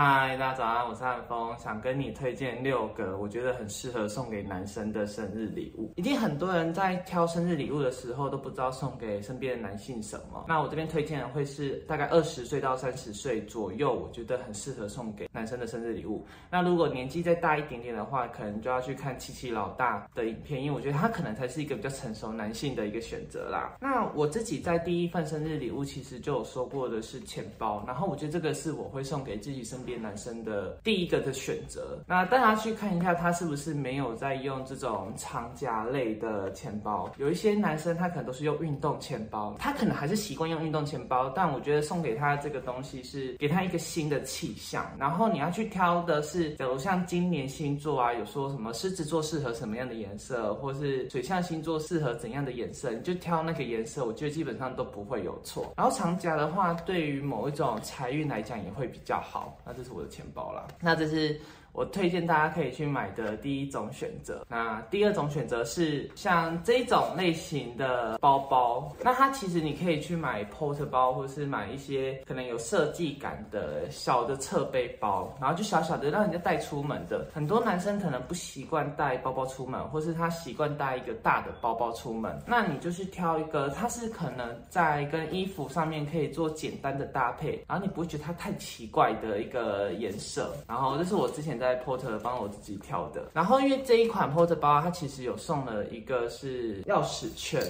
嗨，大家早安，我是汉峰，想跟你推荐六个我觉得很适合送给男生的生日礼物。一定很多人在挑生日礼物的时候都不知道送给身边的男性什么。那我这边推荐的会是大概二十岁到三十岁左右，我觉得很适合送给男生的生日礼物。那如果年纪再大一点点的话，可能就要去看七七老大的影片，因为我觉得他可能才是一个比较成熟男性的一个选择啦。那我自己在第一份生日礼物其实就有说过的是钱包，然后我觉得这个是我会送给自己身男生的第一个的选择。那大家去看一下，他是不是没有在用这种长夹类的钱包？有一些男生他可能都是用运动钱包，他可能还是习惯用运动钱包，但我觉得送给他这个东西是给他一个新的气象。然后你要去挑的是，假如像今年星座啊，有说什么狮子座适合什么样的颜色，或是水象星座适合怎样的颜色，你就挑那个颜色，我觉得基本上都不会有错。然后长夹的话，对于某一种财运来讲也会比较好。那这是我的钱包啦，那这是。我推荐大家可以去买的第一种选择。那第二种选择是像这种类型的包包，那它其实你可以去买 porter 包，或是买一些可能有设计感的小的侧背包，然后就小小的让人家带出门的。很多男生可能不习惯带包包出门，或是他习惯带一个大的包包出门，那你就去挑一个，它是可能在跟衣服上面可以做简单的搭配，然后你不会觉得它太奇怪的一个颜色。然后这是我之前在。在 porter 帮我自己挑的，然后因为这一款 porter 包，它其实有送了一个是钥匙圈。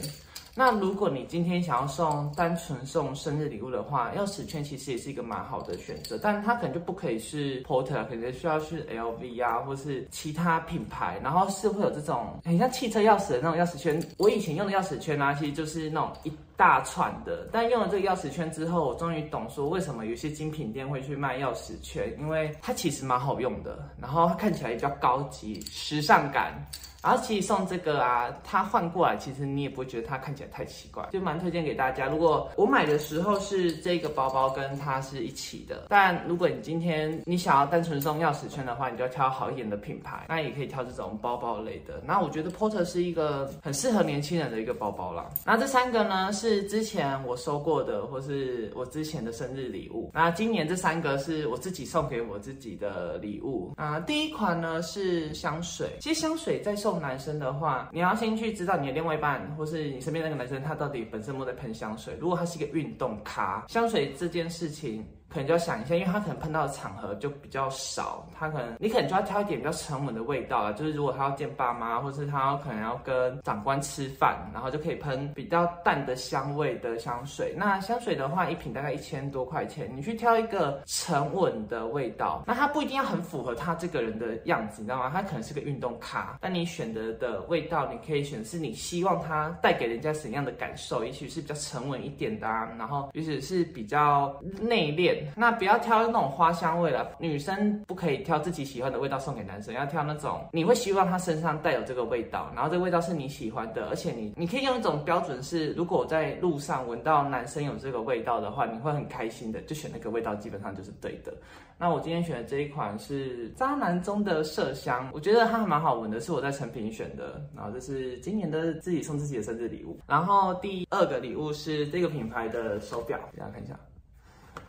那如果你今天想要送单纯送生日礼物的话，钥匙圈其实也是一个蛮好的选择，但它可能就不可以是 porter，可能需要是 LV 啊，或是其他品牌，然后是会有这种很像汽车钥匙的那种钥匙圈。我以前用的钥匙圈呢，其实就是那种一。大串的，但用了这个钥匙圈之后，我终于懂说为什么有些精品店会去卖钥匙圈，因为它其实蛮好用的，然后看起来也比较高级、时尚感。然后其实送这个啊，它换过来，其实你也不会觉得它看起来太奇怪，就蛮推荐给大家。如果我买的时候是这个包包跟它是一起的，但如果你今天你想要单纯送钥匙圈的话，你就要挑好一点的品牌，那也可以挑这种包包类的。那我觉得 Porter 是一个很适合年轻人的一个包包啦。那这三个呢是是之前我收过的，或是我之前的生日礼物。那今年这三个是我自己送给我自己的礼物啊。第一款呢是香水，其实香水在送。送男生的话，你要先去知道你的另外一半，或是你身边那个男生，他到底本身有没有在喷香水。如果他是一个运动咖，香水这件事情。可能就要想一下，因为他可能碰到的场合就比较少，他可能你可能就要挑一点比较沉稳的味道啊。就是如果他要见爸妈，或是他可能要跟长官吃饭，然后就可以喷比较淡的香味的香水。那香水的话，一瓶大概一千多块钱，你去挑一个沉稳的味道，那它不一定要很符合他这个人的样子，你知道吗？他可能是个运动咖，那你选择的味道，你可以选是你希望他带给人家怎样的感受，也许是比较沉稳一点的啊，然后也许是比较内敛。那不要挑那种花香味了，女生不可以挑自己喜欢的味道送给男生，要挑那种你会希望他身上带有这个味道，然后这个味道是你喜欢的，而且你你可以用一种标准是，如果在路上闻到男生有这个味道的话，你会很开心的，就选那个味道，基本上就是对的。那我今天选的这一款是渣男中的麝香，我觉得它还蛮好闻的，是我在成品选的，然后这是今年的自己送自己的生日礼物。然后第二个礼物是这个品牌的手表，大家看一下。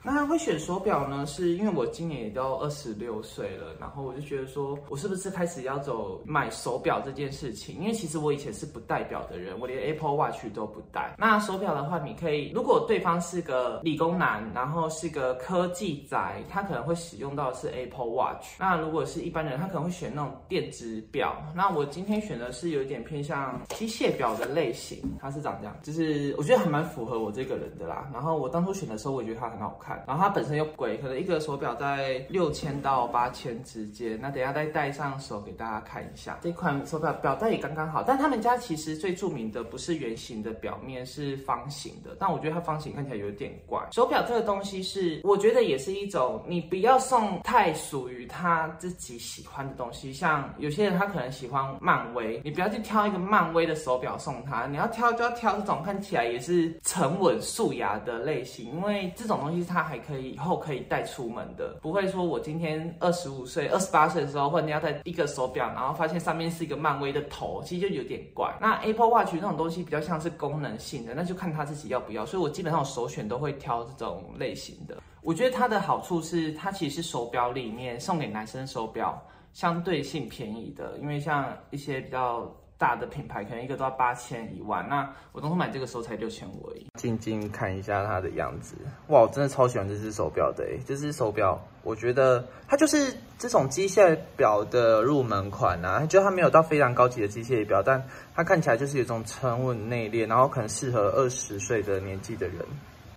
那会选手表呢？是因为我今年也都二十六岁了，然后我就觉得说，我是不是开始要走买手表这件事情？因为其实我以前是不戴表的人，我连 Apple Watch 都不戴。那手表的话，你可以，如果对方是个理工男，然后是个科技宅，他可能会使用到是 Apple Watch。那如果是一般人，他可能会选那种电子表。那我今天选的是有点偏向机械表的类型，它是长这样，就是我觉得还蛮符合我这个人的啦。然后我当初选的时候，我也觉得它很好看。然后它本身又贵，可能一个手表在六千到八千之间。那等下再戴上手给大家看一下，这款手表表带也刚刚好。但他们家其实最著名的不是圆形的表面，是方形的。但我觉得它方形看起来有点怪。手表这个东西是，我觉得也是一种，你不要送太属于他自己喜欢的东西。像有些人他可能喜欢漫威，你不要去挑一个漫威的手表送他。你要挑就要挑这种看起来也是沉稳素雅的类型，因为这种东西。它还可以以后可以带出门的，不会说我今天二十五岁、二十八岁的时候，或者你要戴一个手表，然后发现上面是一个漫威的头，其实就有点怪。那 Apple Watch 那种东西比较像是功能性的，那就看他自己要不要。所以我基本上我首选都会挑这种类型的。我觉得它的好处是，它其实是手表里面送给男生手表相对性便宜的，因为像一些比较。大的品牌可能一个都要八千一万，那我当初买这个时候才六千五而已。静静看一下它的样子，哇，我真的超喜欢这只手表的，这只手表我觉得它就是这种机械表的入门款啊，就它没有到非常高级的机械表，但它看起来就是有种沉稳内敛，然后可能适合二十岁的年纪的人。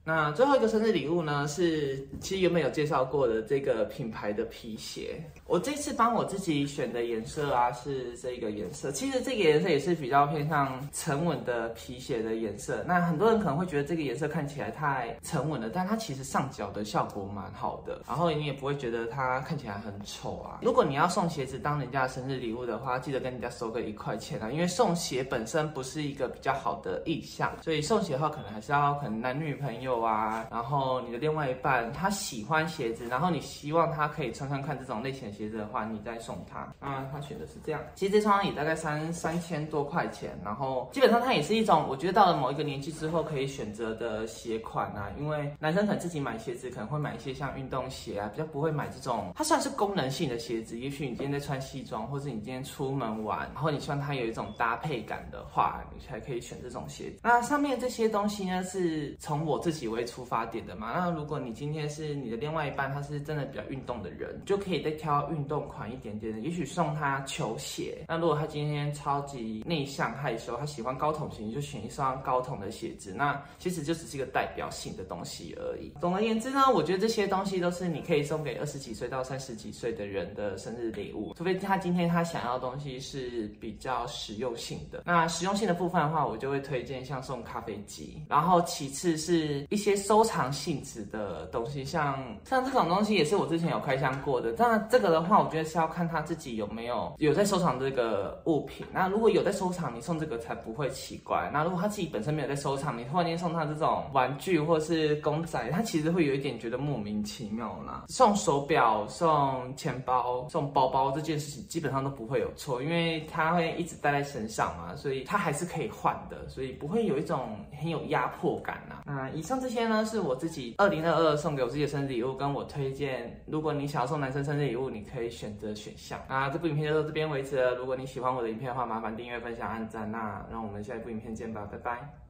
那最后一个生日礼物呢，是其实原本有介绍过的这个品牌的皮鞋。我这次帮我自己选的颜色啊，是这个颜色。其实这个颜色也是比较偏向沉稳的皮鞋的颜色。那很多人可能会觉得这个颜色看起来太沉稳了，但它其实上脚的效果蛮好的。然后你也不会觉得它看起来很丑啊。如果你要送鞋子当人家的生日礼物的话，记得跟人家收个一块钱啊，因为送鞋本身不是一个比较好的意向，所以送鞋的话可能还是要可能男女朋友。啊，然后你的另外一半他喜欢鞋子，然后你希望他可以穿穿看这种类型的鞋子的话，你再送他。啊，他选的是这样，其实这双也大概三三千多块钱，然后基本上它也是一种，我觉得到了某一个年纪之后可以选择的鞋款啊，因为男生可能自己买鞋子可能会买一些像运动鞋啊，比较不会买这种，它算是功能性的鞋子。也许你今天在穿西装，或者你今天出门玩，然后你希望它有一种搭配感的话，你才可以选这种鞋子。那上面这些东西呢，是从我自己。为出发点的嘛，那如果你今天是你的另外一半，他是真的比较运动的人，就可以再挑运动款一点点的，也许送他球鞋。那如果他今天超级内向害羞，他喜欢高筒型，就选一双高筒的鞋子。那其实就只是一个代表性的东西而已。总而言之呢，我觉得这些东西都是你可以送给二十几岁到三十几岁的人的生日礼物，除非他今天他想要的东西是比较实用性的。那实用性的部分的话，我就会推荐像送咖啡机，然后其次是一。些收藏性质的东西，像像这种东西也是我之前有开箱过的。但这个的话，我觉得是要看他自己有没有有在收藏这个物品。那如果有在收藏，你送这个才不会奇怪。那如果他自己本身没有在收藏，你突然间送他这种玩具或是公仔，他其实会有一点觉得莫名其妙啦。送手表、送钱包、送包包这件事情基本上都不会有错，因为他会一直带在身上嘛，所以他还是可以换的，所以不会有一种很有压迫感呐。那以上这。些呢是我自己二零二二送给我自己的生日礼物，跟我推荐，如果你想要送男生生日礼物，你可以选择选项。啊这部影片就到这边为止了。如果你喜欢我的影片的话，麻烦订阅、分享、按赞。那让我们下一部影片见吧，拜拜。